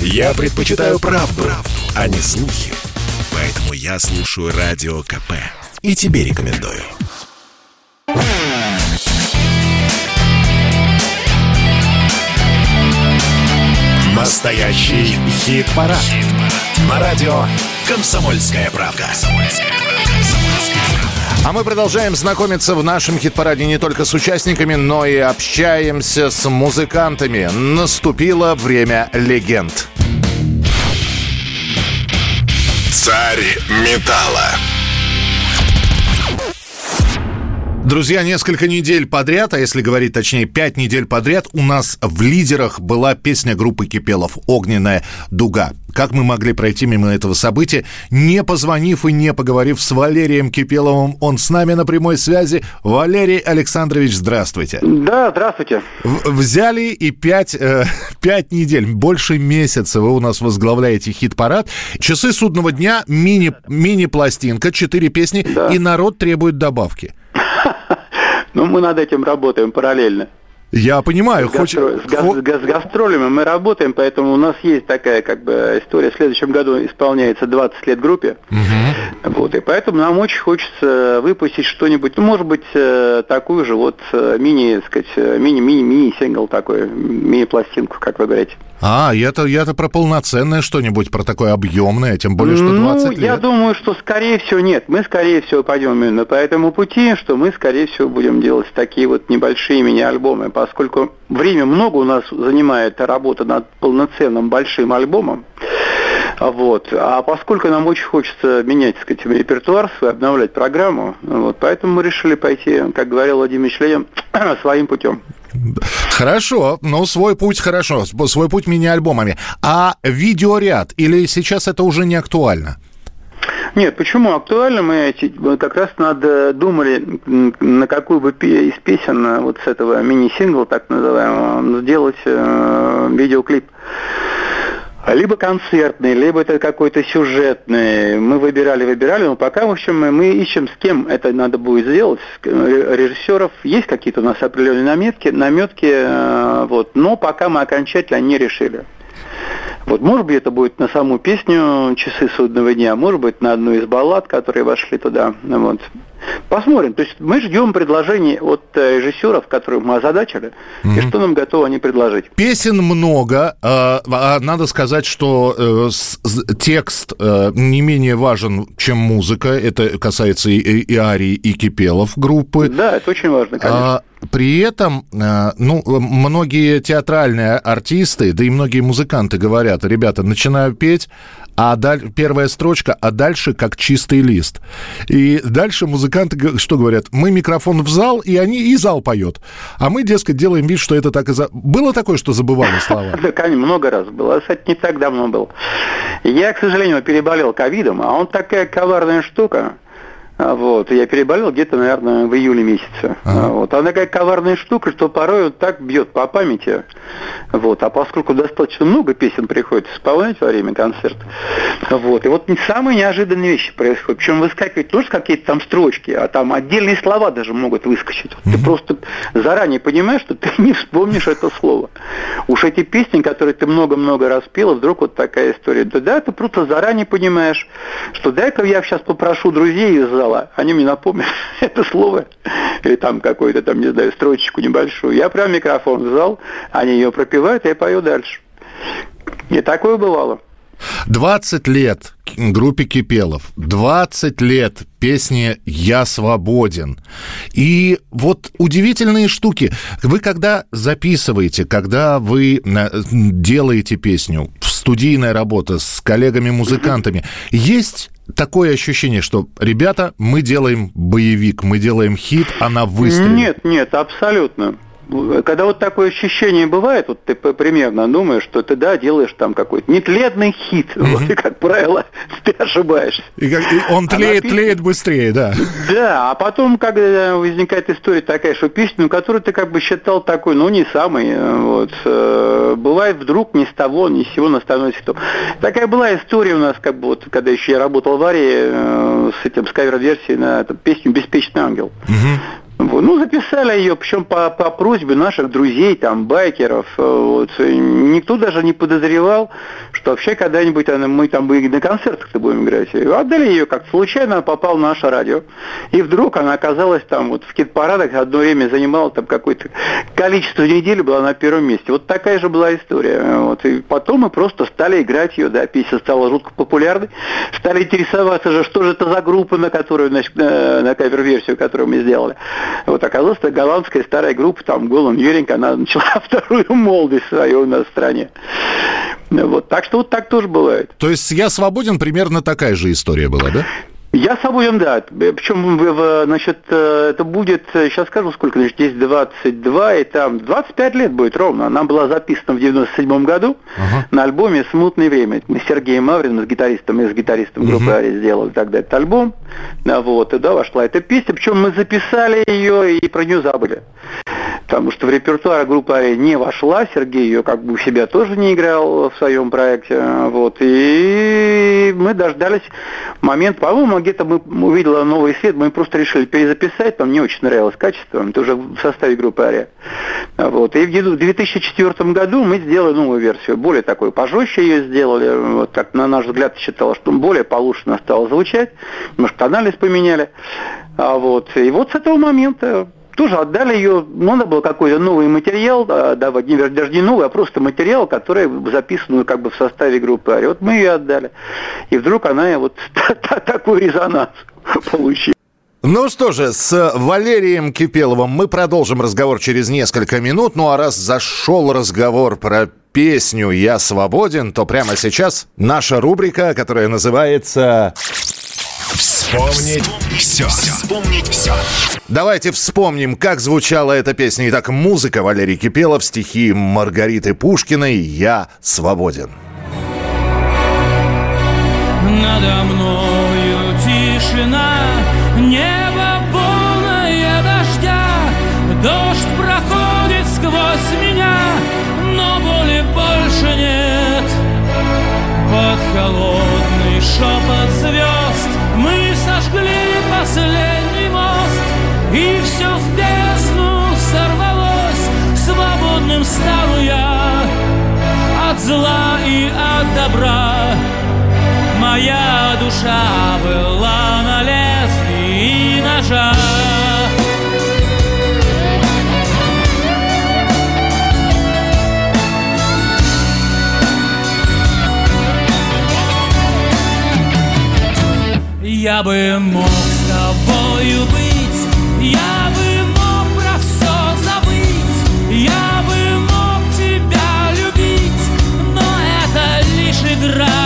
Я предпочитаю правду, правду, а не слухи. Поэтому я слушаю Радио КП. И тебе рекомендую. Настоящий хит-парад. Хит На радио «Комсомольская правка». А мы продолжаем знакомиться в нашем хит-параде не только с участниками, но и общаемся с музыкантами. Наступило время легенд. Царь металла. Друзья, несколько недель подряд, а если говорить точнее, пять недель подряд, у нас в лидерах была песня группы Кипелов «Огненная дуга». Как мы могли пройти мимо этого события, не позвонив и не поговорив с Валерием Кипеловым? Он с нами на прямой связи. Валерий Александрович, здравствуйте. Да, здравствуйте. В- взяли и пять, э, пять недель, больше месяца вы у нас возглавляете хит-парад. Часы судного дня, мини, мини-пластинка, четыре песни, Да. и народ требует добавки. Ну, мы над этим работаем параллельно. Я понимаю, С, гастро- с га- с га- с гастролями мы работаем, поэтому у нас есть такая как бы история. В следующем году исполняется 20 лет группе. Вот, и поэтому нам очень хочется выпустить что-нибудь, ну, может быть, э, такую же вот э, мини, сказать, э, мини-мини-мини-сингл такой, мини-пластинку, как вы говорите. А, я-то, я-то про полноценное что-нибудь, про такое объемное, тем более, что 20 ну, лет. я думаю, что скорее всего нет. Мы скорее всего пойдем именно по этому пути, что мы скорее всего будем делать такие вот небольшие мини-альбомы, поскольку время много у нас занимает работа над полноценным большим альбомом. Вот. А поскольку нам очень хочется менять, так сказать, репертуар свой, обновлять программу, вот, поэтому мы решили пойти, как говорил Владимир Ленин, своим путем. Хорошо, ну, свой путь хорошо, св- свой путь мини-альбомами. А видеоряд, или сейчас это уже не актуально? Нет, почему актуально? Мы как раз надо думали, м, на какую бы из песен э, вот с этого мини-сингла, так называемого, сделать э, видеоклип. Либо концертный, либо это какой-то сюжетный. Мы выбирали, выбирали, но пока, в общем, мы- ищем, с кем это надо будет сделать. Режиссеров есть какие-то у нас определенные наметки, наметки, э, вот, но пока мы окончательно не решили. Вот, может быть, это будет на саму песню «Часы судного дня», может быть, на одну из баллад, которые вошли туда. Вот. Посмотрим. То есть мы ждем предложений от э, режиссеров, которых мы озадачили, и что нам готовы они предложить. Песен много, а, а надо сказать, что э, текст э, не менее важен, чем музыка. Это касается и, и, и Арии, и Кипелов группы. Да, это очень важно, конечно. А, при этом, э, ну, многие театральные артисты, да и многие музыканты говорят, ребята, начинаю петь, а даль- первая строчка, а дальше как чистый лист. И дальше музыканты что говорят? Мы микрофон в зал, и они и зал поет. А мы, дескать, делаем вид, что это так и за... Было такое, что забывали слова? Да, конечно, много раз было. Кстати, не так давно был. Я, к сожалению, переболел ковидом, а он такая коварная штука. А, Вот, я переболел где-то, наверное, в июле месяце. А, Вот, она такая коварная штука, что порой вот так бьет по памяти. Вот, а поскольку достаточно много песен приходится исполнять во время концерта, вот, и вот самые неожиданные вещи происходят. Причем выскакивают тоже какие-то там строчки, а там отдельные слова даже могут выскочить. Вот Ты просто заранее понимаешь, что ты не вспомнишь это слово. Уж эти песни, которые ты много-много раз пела, вдруг вот такая история. Да, да, ты просто заранее понимаешь, что дай-ка я сейчас попрошу друзей из зала, они мне напомнят это слово, или там какую-то там, не знаю, строчечку небольшую. Я прям микрофон в зал, они ее пропевают, а я пою дальше. И такое бывало. 20 лет группе Кипелов, 20 лет песни «Я свободен». И вот удивительные штуки. Вы когда записываете, когда вы э, делаете песню, студийная работа с коллегами-музыкантами, есть такое ощущение, что, ребята, мы делаем боевик, мы делаем хит, она выстрелит? Нет, нет, абсолютно. Когда вот такое ощущение бывает, вот ты примерно думаешь, что ты, да, делаешь там какой-то нетледный хит, вот, и, как правило, ты ошибаешься. И как- и он А тлеет, написано- тлеет быстрее, да. Да, а потом, когда возникает история такая, что песню, которую ты как бы считал такой, ну, не самый, э, вот, э, бывает вдруг ни с того, ни с сего она становится хитом. Такая была история у нас, как бы, вот, когда еще я работал в Арии, э, с этим, с кавер-версией на эту песню «Беспечный ангел». Ну, записали ее, причем по, по просьбе наших друзей, там, байкеров. Э, вот. Никто даже не подозревал, что вообще когда-нибудь мы там бы на концертах-то будем играть. Отдали ее как случайно, попал на наше радио. И вдруг она оказалась там вот в кит-парадах, одно время занимала там какое-то количество недель, была на первом месте. Вот такая же была история. Вот. И потом мы просто стали играть ее, да, песня стала жутко популярной. Стали интересоваться же, что же это за группа, на которую, значит, на, на кавер-версию, которую мы сделали. Вот оказалось, это голландская старая группа, там Голан Юринг, она начала вторую молодость свою у нас стране. Вот, так что вот так тоже бывает. То есть «Я свободен» примерно такая же история была, да? Я свободен, да. Причем, значит, э, это будет, сейчас скажу, сколько, значит, здесь 22, и там 25 лет будет ровно. Она была записана в 97 году ага. на альбоме «Смутное время». Мы с Сергеем Мавриным, с гитаристом и с гитаристом группы угу. «Ари» сделали тогда этот альбом. Вот, и да, вошла эта песня. Причем мы записали ее и про нее забыли потому что в репертуар группы не вошла, Сергей ее как бы у себя тоже не играл в своем проекте, вот, и мы дождались момент, по-моему, где-то мы увидели новый свет, мы просто решили перезаписать, нам не очень нравилось качество, это уже в составе группы Ария, вот, и в 2004 году мы сделали новую версию, более такой пожестче ее сделали, вот, как на наш взгляд считалось, что более получше она стала звучать, может, тональность поменяли, а вот, и вот с этого момента тоже отдали ее, ну, надо было какой-то новый материал давать, не, даже не новый, а просто материал, который записан как бы в составе группы Ари. Вот мы ее отдали. И вдруг она вот такой резонанс получила. Ну что же, с Валерием Кипеловым мы продолжим разговор через несколько минут. Ну а раз зашел разговор про песню «Я свободен», то прямо сейчас наша рубрика, которая называется Вспомнить все. Вспомнить все. Давайте вспомним, как звучала эта песня. Итак, музыка Валерий Кипелов, стихи Маргариты Пушкиной «Я свободен». Надо мною последний мост, и все в бездну сорвалось, свободным стал я от зла и от добра. Моя душа была на лезвии ножа. Я бы мог это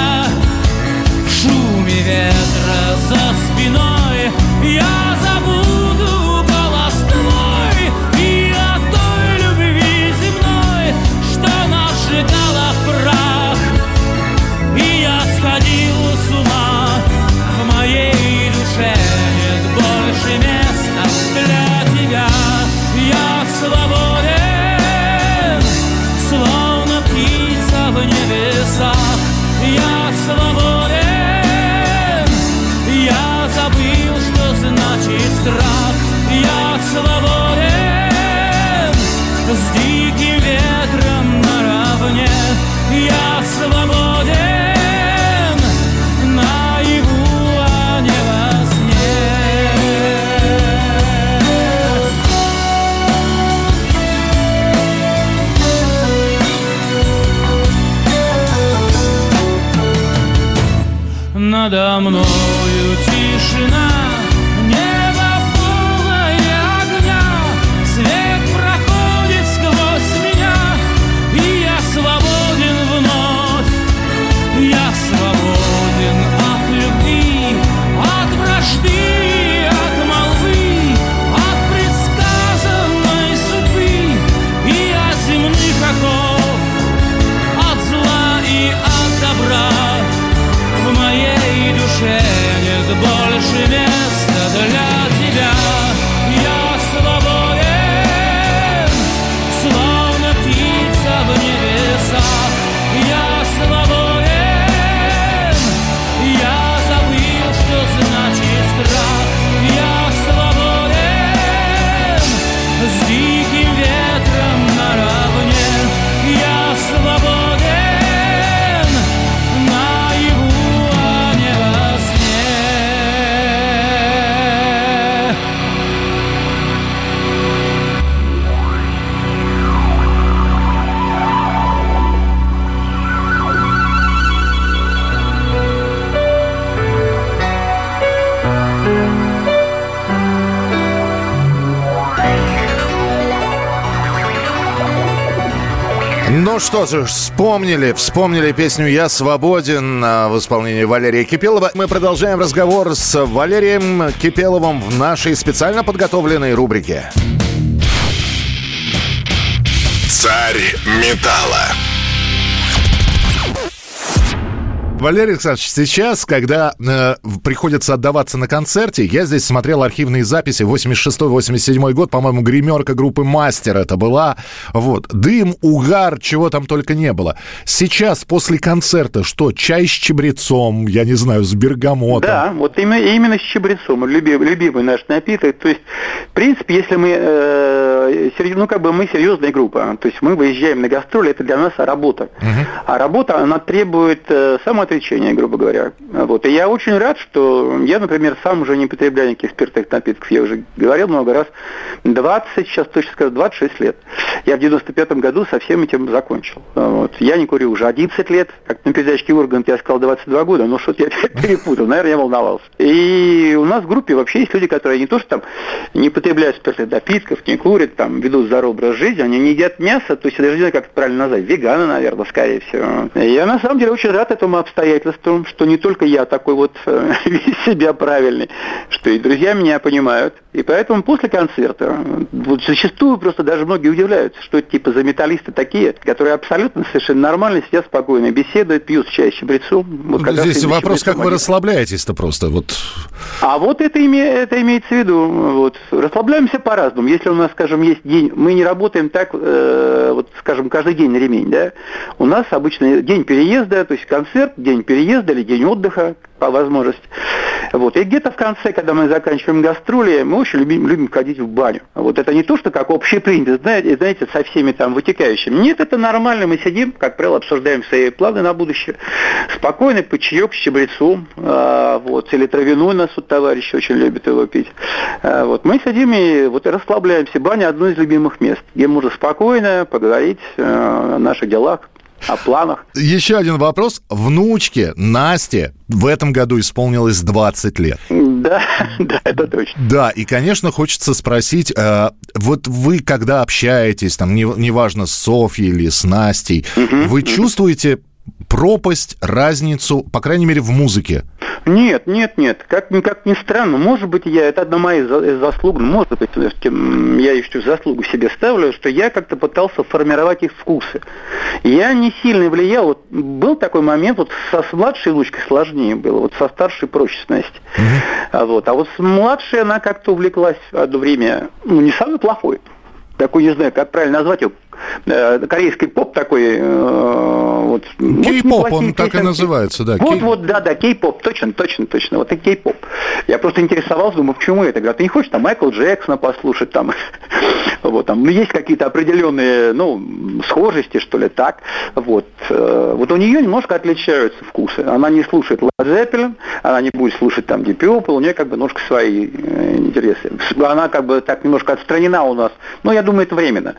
Надо мною что же, вспомнили, вспомнили песню «Я свободен» в исполнении Валерия Кипелова. Мы продолжаем разговор с Валерием Кипеловым в нашей специально подготовленной рубрике. Царь металла. Валерий Александрович, сейчас, когда э, приходится отдаваться на концерте, я здесь смотрел архивные записи, 86-87 год, по-моему, гримерка группы «Мастер» это была. Вот. Дым, угар, чего там только не было. Сейчас, после концерта, что, чай с чабрецом, я не знаю, с бергамотом? Да, вот именно, именно с чабрецом, любимый, любимый наш напиток. То есть, в принципе, если мы, э, серьез, ну, как бы мы серьезная группа, то есть мы выезжаем на гастроли, это для нас работа. Угу. А работа, она требует э, самого отречения, грубо говоря. Вот. И я очень рад, что я, например, сам уже не потребляю никаких спиртных напитков. Я уже говорил много раз. 20, сейчас точно скажу, 26 лет. Я в 95-м году со всем этим закончил. Вот. Я не курю уже 11 лет. Как на передачке Ургант я сказал 22 года, но что-то я перепутал. Наверное, я волновался. И у нас в группе вообще есть люди, которые не то, что там не потребляют спиртных напитков, не курят, там, ведут здоровый образ жизни, они не едят мясо, то есть я даже не знаю, как это правильно назвать, веганы, наверное, скорее всего. И я на самом деле очень рад этому обстоятельству обстоятельством, что не только я такой вот э, весь себя правильный, что и друзья меня понимают. И поэтому после концерта, вот зачастую просто даже многие удивляются, что это типа за металлисты такие, которые абсолютно совершенно нормально сидят спокойно, беседуют, пьют чай с чабрецом. Вот ну, Здесь вопрос, как вы расслабляетесь-то просто? Вот. А вот это, име, это имеется в виду. Вот. Расслабляемся по-разному. Если у нас, скажем, есть день, мы не работаем так, э, вот, скажем, каждый день на ремень, да? У нас обычно день переезда, то есть концерт, день переезда или день отдыха, по возможности. Вот. И где-то в конце, когда мы заканчиваем гастроли, мы очень любим, любим ходить в баню. Вот это не то, что как общепринято, знаете, знаете, со всеми там вытекающими. Нет, это нормально, мы сидим, как правило, обсуждаем свои планы на будущее. Спокойно, по чаек с чабрецом, а, вот, или травяной нас вот товарищ очень любит его пить. А, вот, мы сидим и вот расслабляемся. Баня одно из любимых мест, где можно спокойно поговорить о наших делах, о планах. Еще один вопрос. Внучке Насте в этом году исполнилось 20 лет. Да, да, это точно. Да, и, конечно, хочется спросить, э, вот вы, когда общаетесь, там, не, неважно, с Софьей или с Настей, угу, вы угу. чувствуете пропасть, разницу, по крайней мере, в музыке? Нет, нет, нет. Как, как ни странно, может быть, я, это одна моя заслуг, может быть, я еще заслугу себе ставлю, что я как-то пытался формировать их вкусы. Я не сильно влиял. Вот был такой момент, вот со младшей внучкой сложнее было, вот со старшей проще с Настей. А, вот, а вот с младшей она как-то увлеклась одно время, ну, не самый плохой такой, не знаю, как правильно назвать его, корейский поп такой. Э, вот, кей-поп, он так и называется, да. Вот, кей... вот, да, да, кей-поп, точно, точно, точно, вот и кей-поп. Я просто интересовался, думаю, почему это? Говорят, ты не хочешь там Майкл Джексона послушать, там, вот, там, ну, есть какие-то определенные, ну, схожести, что ли, так, вот. Э, вот у нее немножко отличаются вкусы. Она не слушает Led Zeppelin, она не будет слушать там Deep Purple, у нее как бы немножко свои интересы. Она как бы так немножко отстранена у нас, но я думаю, это временно,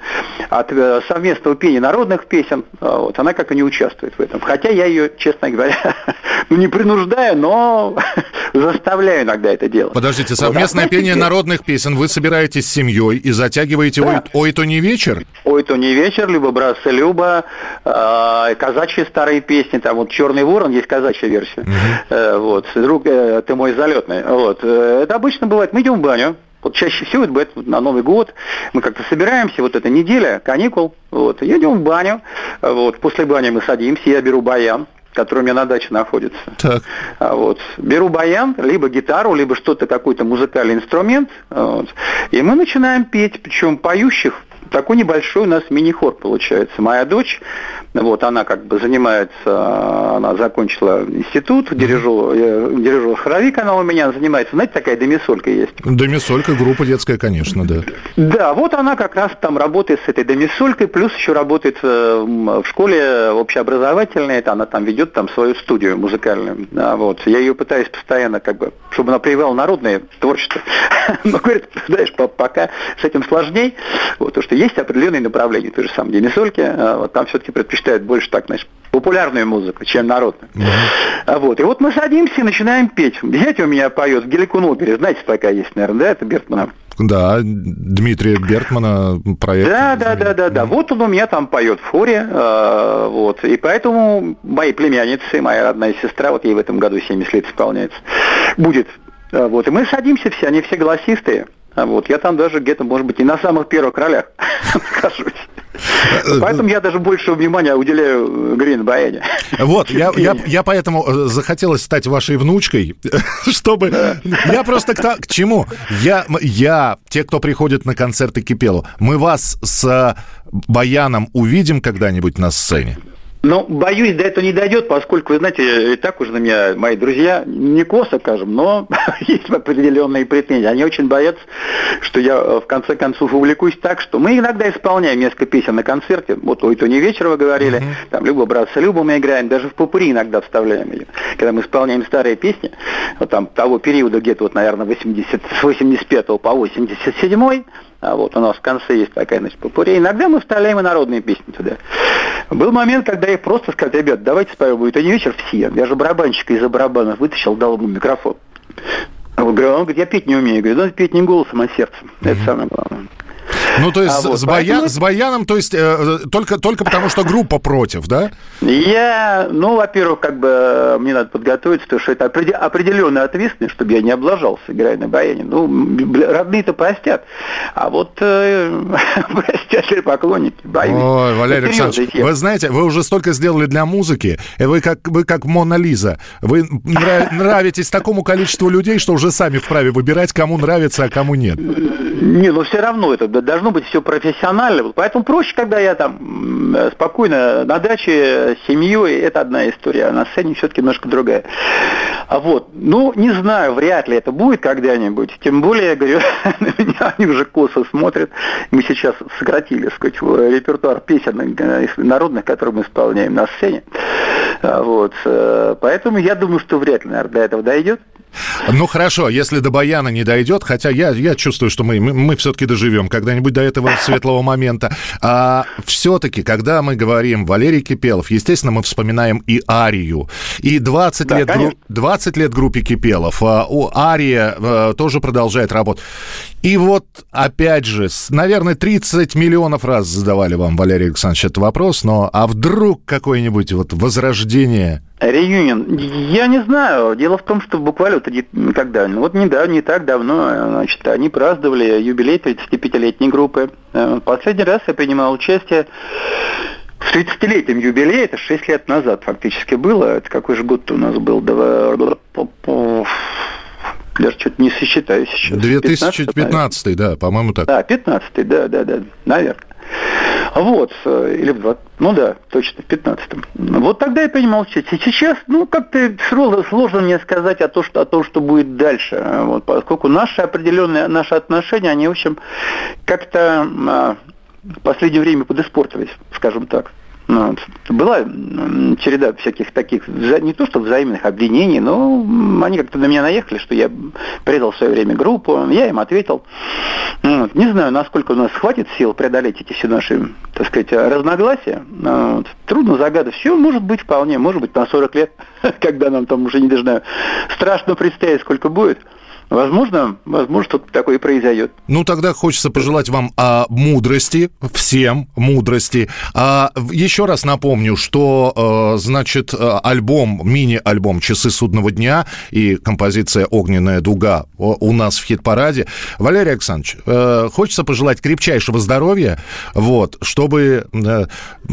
от совместного пения народных песен, а, вот, она как и не участвует в этом. Хотя я ее, честно говоря, ну не принуждаю, но заставляю иногда это делать. Подождите, совместное вот, а пение народных песен, вы собираетесь с семьей и затягиваете да. ой, ой, то не вечер? Ой, то не вечер, либо браться Люба, э, казачьи старые песни, там вот Черный ворон, есть казачья версия. Угу. Э, вот, друг, э, ты мой залетный. Вот. Э, это обычно бывает, мы идем в баню, вот чаще всего это бывает на Новый год. Мы как-то собираемся, вот эта неделя, каникул, вот, едем в баню. Вот, после бани мы садимся, я беру баян, который у меня на даче находится. Так. А вот. Беру баян, либо гитару, либо что-то, какой-то музыкальный инструмент. Вот. И мы начинаем петь, причем поющих такой небольшой у нас мини-хор получается. Моя дочь, вот она как бы занимается, она закончила институт, дирижер, дирижер хоровик она у меня занимается. Знаете, такая домисолька есть. Домисолька, группа детская, конечно, да. Да, вот она как раз там работает с этой домисолькой, плюс еще работает э, в школе общеобразовательной, это она там ведет там свою студию музыкальную. Вот. Я ее пытаюсь постоянно, как бы, чтобы она привела народное творчество. Но, говорит, знаешь, пока с этим сложней, вот, потому что есть определенные направления, той же самой Денисольки, а вот там все-таки предпочитают больше так, значит, популярную музыку, чем народную. Mm-hmm. Вот. И вот мы садимся и начинаем петь. Дядя у меня поет в Геликун опере, знаете, такая есть, наверное, да, это Бертмана. Да, Дмитрия Бертмана проект. Да, да, да, да, да. Вот он у меня там поет в хоре, э, вот. И поэтому мои племянницы, моя родная сестра, вот ей в этом году 70 лет исполняется, будет. Вот. И мы садимся все, они все голосистые. А Вот. Я там даже где-то, может быть, и на самых первых ролях нахожусь. Поэтому я даже больше внимания уделяю Грин Баяне. Вот, я, я, я поэтому э, захотелось стать вашей внучкой, чтобы... Я просто к, к чему? Я, я, те, кто приходит на концерты Кипелу, мы вас с э, Баяном увидим когда-нибудь на сцене? Ну, боюсь, до этого не дойдет, поскольку, вы знаете, и так уже на меня мои друзья, не косо, скажем, но есть определенные претензии. Они очень боятся, что я э, в конце концов увлекусь так, что мы иногда исполняем несколько песен на концерте. Вот ой, то не вечер вы говорили, там Люба, братца, Люба мы играем, даже в попури иногда вставляем ее. Когда мы исполняем старые песни, вот там того периода где-то вот, наверное, 80, с 85 по 87 а вот у нас в конце есть такая, значит, попури. Иногда мы вставляем и народные песни туда. Был момент, когда я просто сказал, ребят, давайте споем будет не вечер все. Я же барабанщика из-за барабанов вытащил, дал ему микрофон. А он говорит, я петь не умею. Я говорю, ну петь не голосом, а сердцем. Это самое главное. Ну, то есть А с- вот, с, поэтому- с Баяном, то есть э, только, только потому, что группа против, да? Я, ну, во-первых, как бы э, мне надо подготовиться, потому что это опреде- определенная ответственность, чтобы я не облажался, играя на баяне. Ну, родные-то простят, а вот э, простят ли поклонники баяна. Ой, Валерий Александрович, тема. вы знаете, вы уже столько сделали для музыки, вы как, вы как Мона Лиза. Вы нрав- нравитесь такому количеству людей, что уже сами вправе выбирать, кому нравится, а кому нет. Не, ну все равно это д- должно быть все профессионально. Поэтому проще, когда я там э, спокойно на даче с семьей, это одна история, а на сцене все-таки немножко другая. А вот, ну, не знаю, вряд ли это будет когда-нибудь. Тем более, я говорю, они уже косо смотрят. Мы сейчас сократили, сказать, в- репертуар песен э, народных, которые мы исполняем на сцене. А Вот, э, поэтому я думаю, что вряд ли, наверное, до этого дойдет. Ну хорошо, если до Баяна не дойдет, хотя я, я чувствую, что мы, мы, мы все-таки доживем когда-нибудь до этого светлого момента. А все-таки, когда мы говорим Валерий Кипелов, естественно, мы вспоминаем и Арию. И 20, Да, лет, конечно. 20 лет группе Кипелов. А, у Ария э, тоже продолжает работать. И вот, опять же, наверное, 30 миллионов раз задавали вам, Валерий Александрович, этот вопрос, но а вдруг какое-нибудь вот возрождение... Реюнион. Я не знаю. Дело в том, что буквально вот когда, ну вот недавно, не так давно, значит, они праздновали юбилей 35-летней группы. Э, Последний раз я принимал участие в 30-летнем юбилее, это 6 лет назад фактически было. Это какой же год у нас был? Даже что-то не сосчитаю сейчас. 15, наверное. 2015, да, по-моему, так. Да, 15 да, да, да, наверное. Вот, э, или в 20, ну да, точно, в 15-м. Вот тогда я принимал участие. Сейчас, ну, как-то сложно, сложно мне сказать о том, что, о том, что будет дальше. Вот, поскольку наши определенные, наши отношения, они, в общем, как-то а, в последнее время подиспортились, скажем так. Ну, вот. Была череда всяких таких, не то что взаимных обвинений, но они как-то на меня наехали, что я предал в свое время группу, я им ответил. Ну, вот. Не знаю, насколько у нас хватит сил преодолеть эти все наши, так сказать, разногласия. Ну, вот. Трудно загадать. Все может быть вполне, может быть на 40 лет, когда нам там уже, не знаю, страшно представить, сколько будет. Возможно, возможно, что-то такое и произойдет. Ну, тогда хочется пожелать вам а, мудрости, всем мудрости. А, еще раз напомню, что, э, значит, э, альбом, мини-альбом «Часы судного дня» и композиция «Огненная дуга» у нас в хит-параде. Валерий Александрович, э, хочется пожелать крепчайшего здоровья, вот, чтобы э,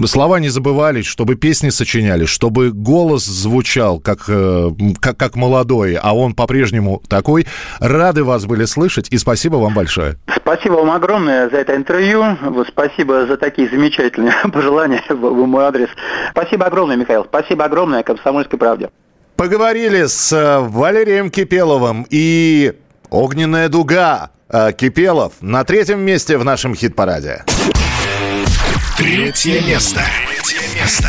слова не забывались, чтобы песни сочинялись, чтобы голос звучал как, э, как, как молодой, а он по-прежнему такой. Рады вас были слышать, и спасибо вам большое. Спасибо вам огромное за это интервью. Вот, спасибо за такие замечательные пожелания в, в мой адрес. Спасибо огромное, Михаил. Спасибо огромное «Комсомольской правде». Поговорили с э, Валерием Кипеловым и «Огненная дуга» э, Кипелов на третьем месте в нашем хит-параде. Третье место. Третье место.